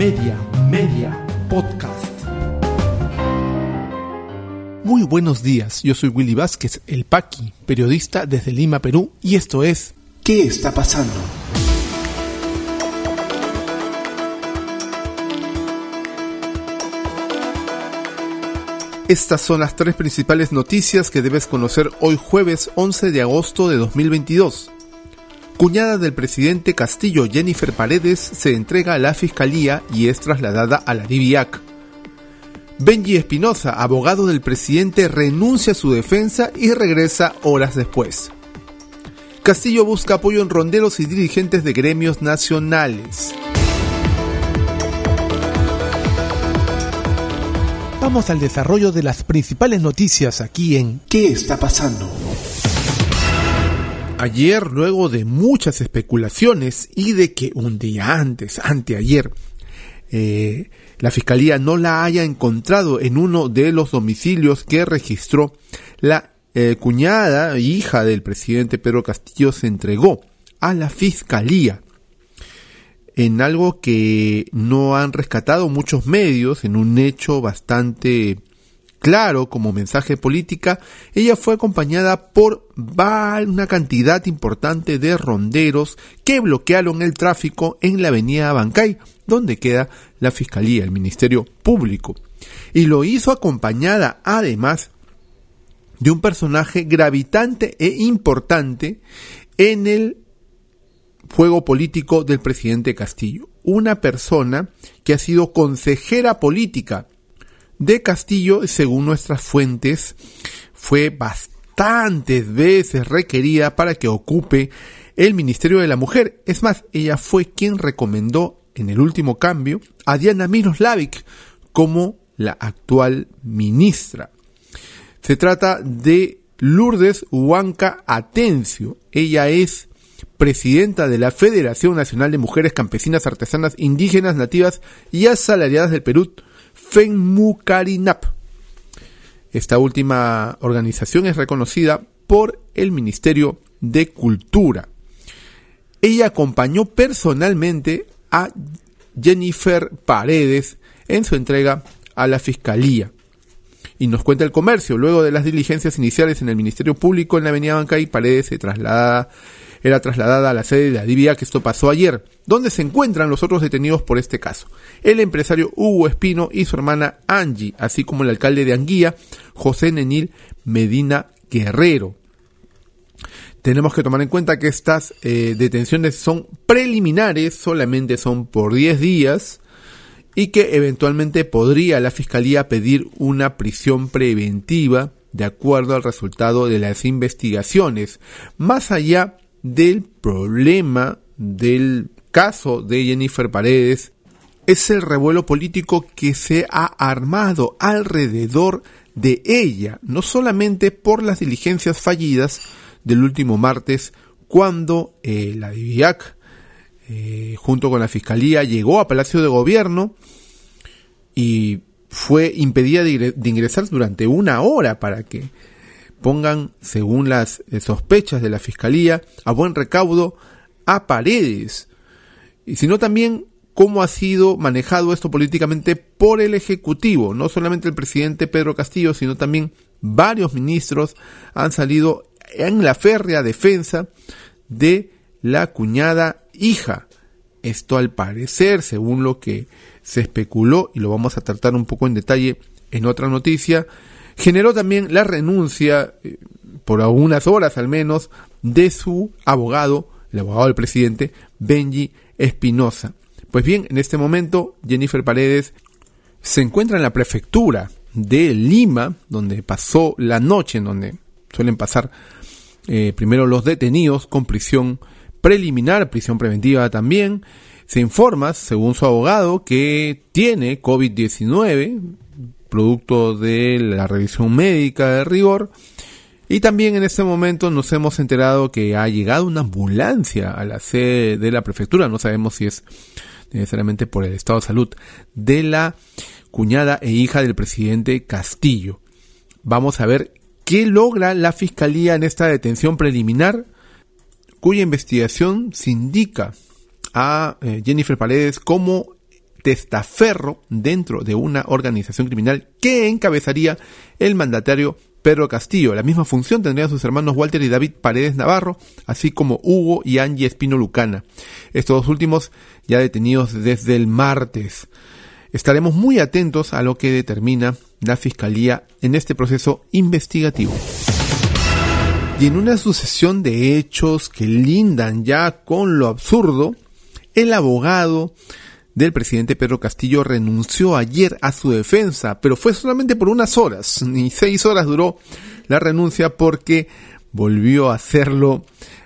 Media, Media, Podcast. Muy buenos días, yo soy Willy Vázquez, el Paqui, periodista desde Lima, Perú, y esto es ¿Qué está pasando? Estas son las tres principales noticias que debes conocer hoy jueves 11 de agosto de 2022. Cuñada del presidente Castillo Jennifer Paredes se entrega a la fiscalía y es trasladada a la DIVIAC. Benji Espinosa, abogado del presidente, renuncia a su defensa y regresa horas después. Castillo busca apoyo en ronderos y dirigentes de gremios nacionales. Vamos al desarrollo de las principales noticias aquí en ¿Qué está pasando? Ayer, luego de muchas especulaciones y de que un día antes, anteayer, eh, la fiscalía no la haya encontrado en uno de los domicilios que registró la eh, cuñada e hija del presidente Pedro Castillo se entregó a la fiscalía en algo que no han rescatado muchos medios, en un hecho bastante claro como mensaje política, ella fue acompañada por una cantidad importante de ronderos que bloquearon el tráfico en la avenida Bancay, donde queda la Fiscalía, el Ministerio Público. Y lo hizo acompañada además de un personaje gravitante e importante en el juego político del presidente Castillo. Una persona que ha sido consejera política de Castillo, según nuestras fuentes, fue bastantes veces requerida para que ocupe el Ministerio de la Mujer. Es más, ella fue quien recomendó en el último cambio a Diana Miroslavic como la actual ministra. Se trata de Lourdes Huanca Atencio. Ella es presidenta de la Federación Nacional de Mujeres Campesinas Artesanas Indígenas Nativas y Asalariadas del Perú, FENMUCARINAP. Esta última organización es reconocida por el Ministerio de Cultura. Ella acompañó personalmente a Jennifer Paredes en su entrega a la Fiscalía. Y nos cuenta el comercio, luego de las diligencias iniciales en el Ministerio Público en la Avenida Bancay, Paredes se traslada era trasladada a la sede de la DIVIA que esto pasó ayer, donde se encuentran los otros detenidos por este caso. El empresario Hugo Espino y su hermana Angie, así como el alcalde de Anguía, José Nenil Medina Guerrero. Tenemos que tomar en cuenta que estas eh, detenciones son preliminares, solamente son por 10 días, y que eventualmente podría la Fiscalía pedir una prisión preventiva de acuerdo al resultado de las investigaciones, más allá del problema del caso de Jennifer Paredes es el revuelo político que se ha armado alrededor de ella, no solamente por las diligencias fallidas del último martes, cuando eh, la DIVIAC, eh, junto con la Fiscalía, llegó a Palacio de Gobierno y fue impedida de ingresar durante una hora para que pongan, según las eh, sospechas de la Fiscalía, a buen recaudo a Paredes. Y sino también cómo ha sido manejado esto políticamente por el Ejecutivo. No solamente el presidente Pedro Castillo, sino también varios ministros han salido en la férrea defensa de la cuñada hija. Esto al parecer, según lo que se especuló, y lo vamos a tratar un poco en detalle en otra noticia, generó también la renuncia, eh, por algunas horas al menos, de su abogado, el abogado del presidente, Benji Espinosa. Pues bien, en este momento Jennifer Paredes se encuentra en la prefectura de Lima, donde pasó la noche, en donde suelen pasar eh, primero los detenidos con prisión preliminar, prisión preventiva también. Se informa, según su abogado, que tiene COVID-19, producto de la revisión médica de rigor. Y también en este momento nos hemos enterado que ha llegado una ambulancia a la sede de la prefectura. No sabemos si es necesariamente por el estado de salud de la cuñada e hija del presidente Castillo. Vamos a ver qué logra la fiscalía en esta detención preliminar, cuya investigación se indica a eh, Jennifer Paredes como testaferro dentro de una organización criminal que encabezaría el mandatario Pedro Castillo. La misma función tendrían sus hermanos Walter y David Paredes Navarro, así como Hugo y Angie Espino Lucana. Estos dos últimos ya detenidos desde el martes. Estaremos muy atentos a lo que determina la Fiscalía en este proceso investigativo. Y en una sucesión de hechos que lindan ya con lo absurdo, el abogado del presidente Pedro Castillo renunció ayer a su defensa, pero fue solamente por unas horas, ni seis horas duró la renuncia porque volvió a hacerlo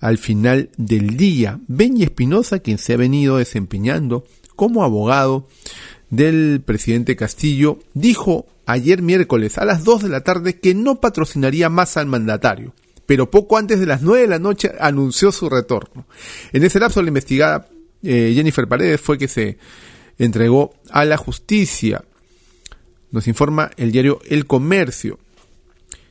al final del día. Benny Espinosa, quien se ha venido desempeñando como abogado del presidente Castillo, dijo ayer miércoles a las 2 de la tarde que no patrocinaría más al mandatario pero poco antes de las 9 de la noche anunció su retorno. En ese lapso la investigada eh, Jennifer Paredes fue que se entregó a la justicia. Nos informa el diario El Comercio.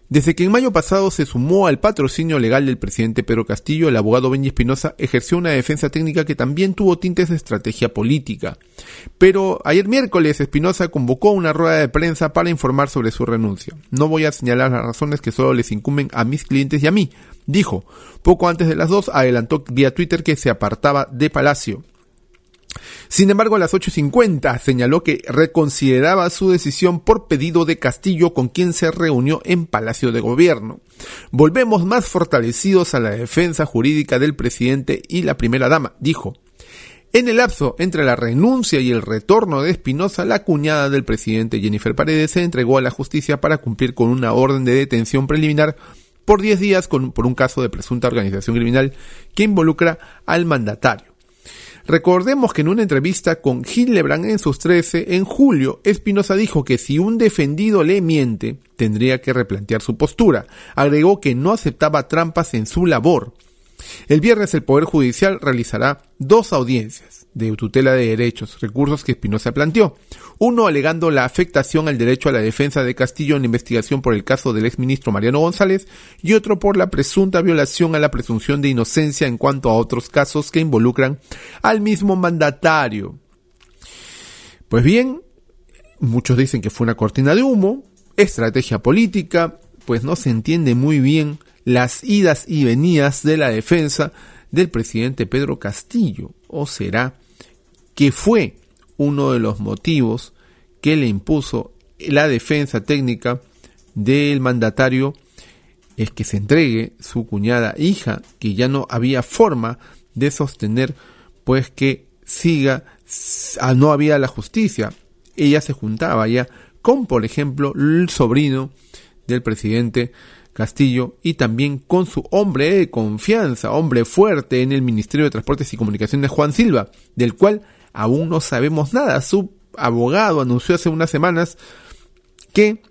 Desde que en mayo pasado se sumó al patrocinio legal del presidente Pedro Castillo, el abogado Benji Espinosa ejerció una defensa técnica que también tuvo tintes de estrategia política. Pero ayer miércoles Espinosa convocó una rueda de prensa para informar sobre su renuncia. No voy a señalar las razones que solo les incumben a mis clientes y a mí, dijo. Poco antes de las dos adelantó vía Twitter que se apartaba de Palacio. Sin embargo, a las 8.50 señaló que reconsideraba su decisión por pedido de Castillo con quien se reunió en Palacio de Gobierno. Volvemos más fortalecidos a la defensa jurídica del presidente y la primera dama, dijo. En el lapso entre la renuncia y el retorno de Espinosa, la cuñada del presidente Jennifer Paredes se entregó a la justicia para cumplir con una orden de detención preliminar por 10 días por un caso de presunta organización criminal que involucra al mandatario. Recordemos que en una entrevista con Lebrán en sus 13, en julio, Espinosa dijo que si un defendido le miente, tendría que replantear su postura. Agregó que no aceptaba trampas en su labor. El viernes el Poder Judicial realizará dos audiencias de tutela de derechos, recursos que Espinosa planteó. Uno alegando la afectación al derecho a la defensa de Castillo en la investigación por el caso del exministro Mariano González y otro por la presunta violación a la presunción de inocencia en cuanto a otros casos que involucran al mismo mandatario. Pues bien, muchos dicen que fue una cortina de humo, estrategia política, pues no se entiende muy bien las idas y venidas de la defensa del presidente Pedro Castillo? ¿O será que fue uno de los motivos que le impuso la defensa técnica del mandatario es que se entregue su cuñada hija, que ya no había forma de sostener, pues que siga, no había la justicia. Ella se juntaba ya con, por ejemplo, el sobrino del presidente Castillo y también con su hombre de confianza, hombre fuerte en el Ministerio de Transportes y Comunicaciones, Juan Silva, del cual aún no sabemos nada. Su abogado anunció hace unas semanas que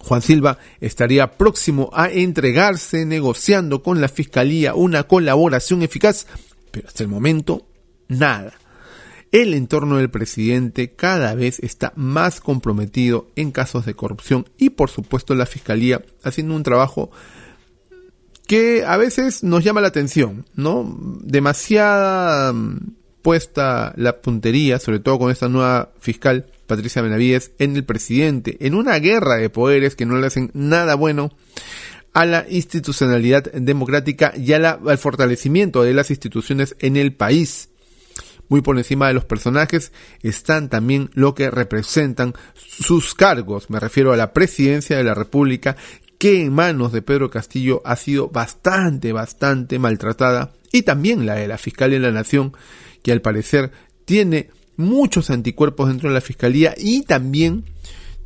Juan Silva estaría próximo a entregarse negociando con la Fiscalía una colaboración eficaz, pero hasta el momento nada el entorno del presidente cada vez está más comprometido en casos de corrupción y por supuesto la fiscalía haciendo un trabajo que a veces nos llama la atención, ¿no? Demasiada mm, puesta la puntería, sobre todo con esta nueva fiscal Patricia Benavides, en el presidente, en una guerra de poderes que no le hacen nada bueno a la institucionalidad democrática y al fortalecimiento de las instituciones en el país. Muy por encima de los personajes están también lo que representan sus cargos. Me refiero a la presidencia de la República, que en manos de Pedro Castillo ha sido bastante, bastante maltratada. Y también la de la Fiscalía de la Nación, que al parecer tiene muchos anticuerpos dentro de la Fiscalía y también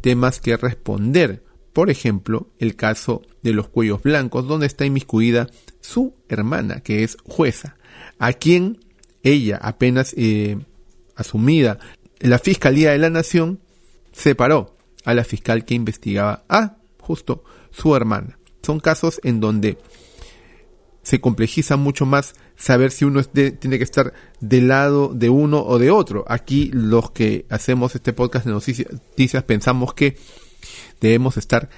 temas que responder. Por ejemplo, el caso de los cuellos blancos, donde está inmiscuida su hermana, que es jueza, a quien ella apenas eh, asumida la Fiscalía de la Nación, separó a la fiscal que investigaba a justo su hermana. Son casos en donde se complejiza mucho más saber si uno tiene que estar del lado de uno o de otro. Aquí los que hacemos este podcast de noticias pensamos que debemos estar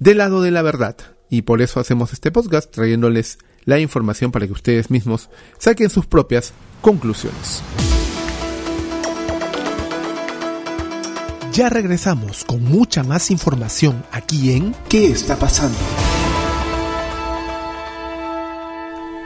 del lado de la verdad y por eso hacemos este podcast trayéndoles la información para que ustedes mismos saquen sus propias conclusiones. Ya regresamos con mucha más información aquí en ¿Qué está pasando?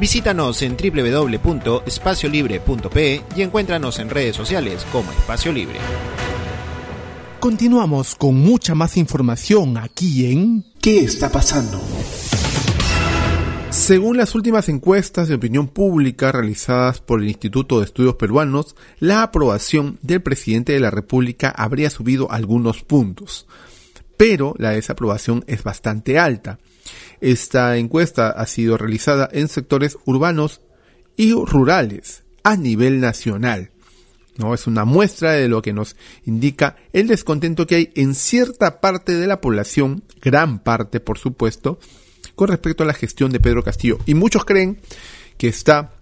Visítanos en www.espaciolibre.pe y encuéntranos en redes sociales como Espacio Libre. Continuamos con mucha más información aquí en ¿Qué está pasando? Según las últimas encuestas de opinión pública realizadas por el Instituto de Estudios Peruanos, la aprobación del presidente de la República habría subido algunos puntos, pero la desaprobación es bastante alta. Esta encuesta ha sido realizada en sectores urbanos y rurales a nivel nacional. ¿no? Es una muestra de lo que nos indica el descontento que hay en cierta parte de la población, gran parte por supuesto, con respecto a la gestión de Pedro Castillo. Y muchos creen que está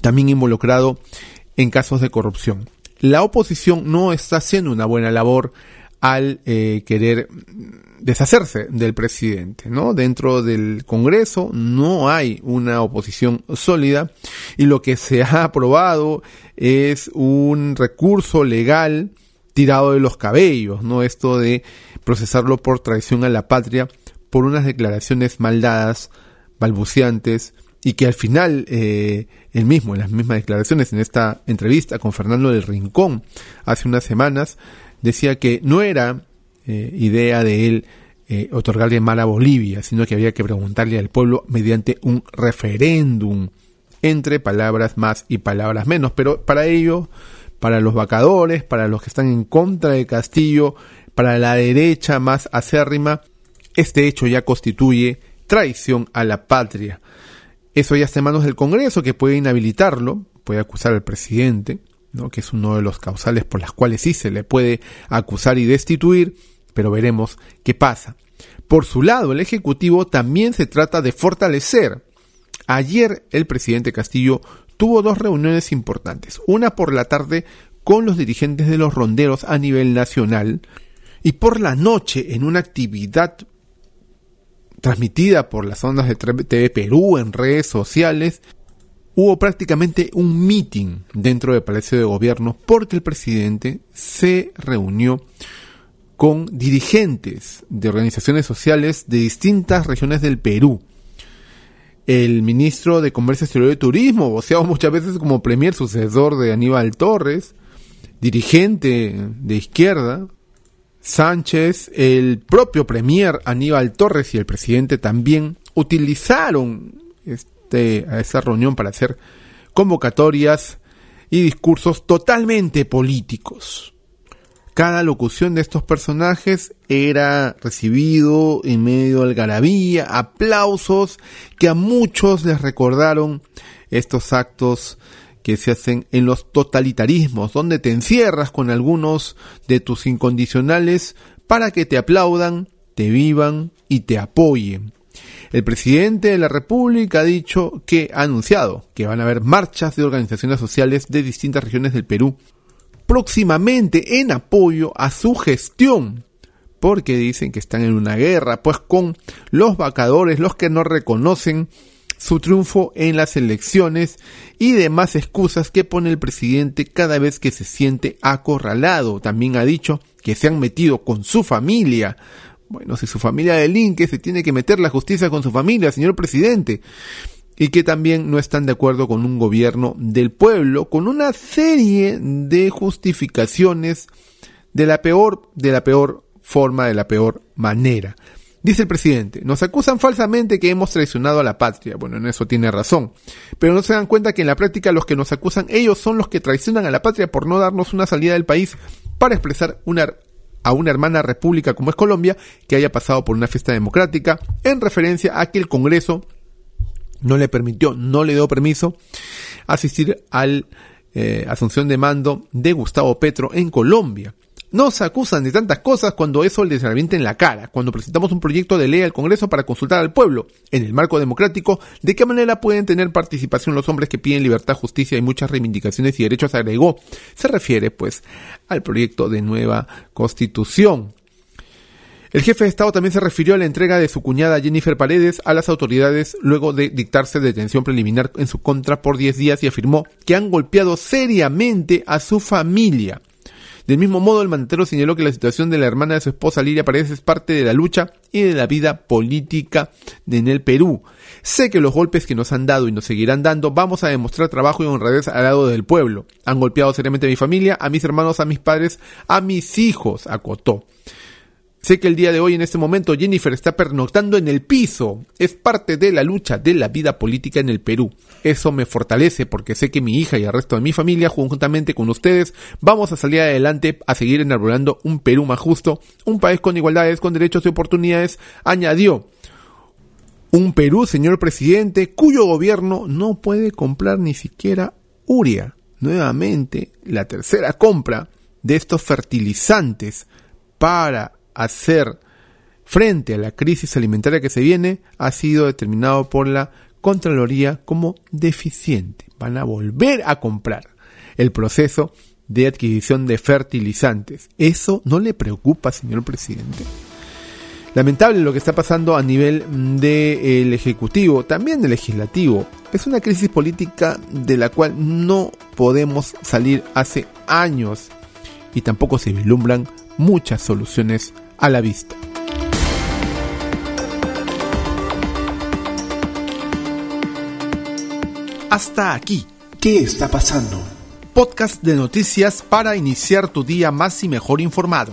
también involucrado en casos de corrupción. La oposición no está haciendo una buena labor al eh, querer deshacerse del presidente, ¿no? Dentro del Congreso no hay una oposición sólida y lo que se ha aprobado es un recurso legal tirado de los cabellos, ¿no? Esto de procesarlo por traición a la patria por unas declaraciones maldadas, balbuceantes, y que al final eh, él mismo, en las mismas declaraciones, en esta entrevista con Fernando del Rincón hace unas semanas, decía que no era eh, idea de él eh, otorgarle mal a Bolivia, sino que había que preguntarle al pueblo mediante un referéndum, entre palabras más y palabras menos. Pero para ello, para los vacadores, para los que están en contra de Castillo, para la derecha más acérrima, este hecho ya constituye traición a la patria. Eso ya está en manos del Congreso, que puede inhabilitarlo, puede acusar al presidente, que es uno de los causales por las cuales sí se le puede acusar y destituir, pero veremos qué pasa. Por su lado, el Ejecutivo también se trata de fortalecer. Ayer el presidente Castillo tuvo dos reuniones importantes, una por la tarde con los dirigentes de los ronderos a nivel nacional y por la noche en una actividad transmitida por las ondas de TV Perú en redes sociales, hubo prácticamente un meeting dentro del Palacio de Gobierno porque el presidente se reunió con dirigentes de organizaciones sociales de distintas regiones del Perú. El ministro de Comercio Exterior y Turismo, voceado muchas veces como premier sucesor de Aníbal Torres, dirigente de izquierda, Sánchez, el propio premier Aníbal Torres y el presidente también utilizaron este, a esa reunión para hacer convocatorias y discursos totalmente políticos. Cada locución de estos personajes era recibido en medio de algarabía, aplausos que a muchos les recordaron estos actos que se hacen en los totalitarismos, donde te encierras con algunos de tus incondicionales para que te aplaudan, te vivan y te apoyen. El presidente de la República ha dicho que ha anunciado que van a haber marchas de organizaciones sociales de distintas regiones del Perú próximamente en apoyo a su gestión, porque dicen que están en una guerra, pues con los vacadores, los que no reconocen su triunfo en las elecciones y demás excusas que pone el presidente cada vez que se siente acorralado. También ha dicho que se han metido con su familia. Bueno, si su familia delinque, se tiene que meter la justicia con su familia, señor presidente. Y que también no están de acuerdo con un gobierno del pueblo, con una serie de justificaciones de la peor, de la peor forma, de la peor manera. Dice el presidente, nos acusan falsamente que hemos traicionado a la patria. Bueno, en eso tiene razón. Pero no se dan cuenta que en la práctica los que nos acusan, ellos son los que traicionan a la patria por no darnos una salida del país para expresar una, a una hermana república como es Colombia que haya pasado por una fiesta democrática en referencia a que el Congreso no le permitió, no le dio permiso asistir al eh, asunción de mando de Gustavo Petro en Colombia. Nos acusan de tantas cosas cuando eso les revienta en la cara, cuando presentamos un proyecto de ley al Congreso para consultar al pueblo, en el marco democrático, de qué manera pueden tener participación los hombres que piden libertad, justicia y muchas reivindicaciones y derechos, agregó. Se refiere, pues, al proyecto de nueva constitución. El jefe de Estado también se refirió a la entrega de su cuñada Jennifer Paredes a las autoridades luego de dictarse detención preliminar en su contra por 10 días y afirmó que han golpeado seriamente a su familia. Del mismo modo, el mandatario señaló que la situación de la hermana de su esposa Lilia Paredes es parte de la lucha y de la vida política en el Perú. Sé que los golpes que nos han dado y nos seguirán dando vamos a demostrar trabajo y honradez al lado del pueblo. Han golpeado seriamente a mi familia, a mis hermanos, a mis padres, a mis hijos, acotó. Sé que el día de hoy, en este momento, Jennifer está pernoctando en el piso. Es parte de la lucha de la vida política en el Perú. Eso me fortalece porque sé que mi hija y el resto de mi familia, juntamente con ustedes, vamos a salir adelante a seguir enarbolando un Perú más justo, un país con igualdades, con derechos y oportunidades, añadió. Un Perú, señor presidente, cuyo gobierno no puede comprar ni siquiera uria. Nuevamente, la tercera compra de estos fertilizantes para hacer frente a la crisis alimentaria que se viene ha sido determinado por la Contraloría como deficiente. Van a volver a comprar el proceso de adquisición de fertilizantes. ¿Eso no le preocupa, señor presidente? Lamentable lo que está pasando a nivel del Ejecutivo, también del Legislativo. Es una crisis política de la cual no podemos salir hace años y tampoco se vislumbran muchas soluciones a la vista. Hasta aquí. ¿Qué está pasando? Podcast de noticias para iniciar tu día más y mejor informado.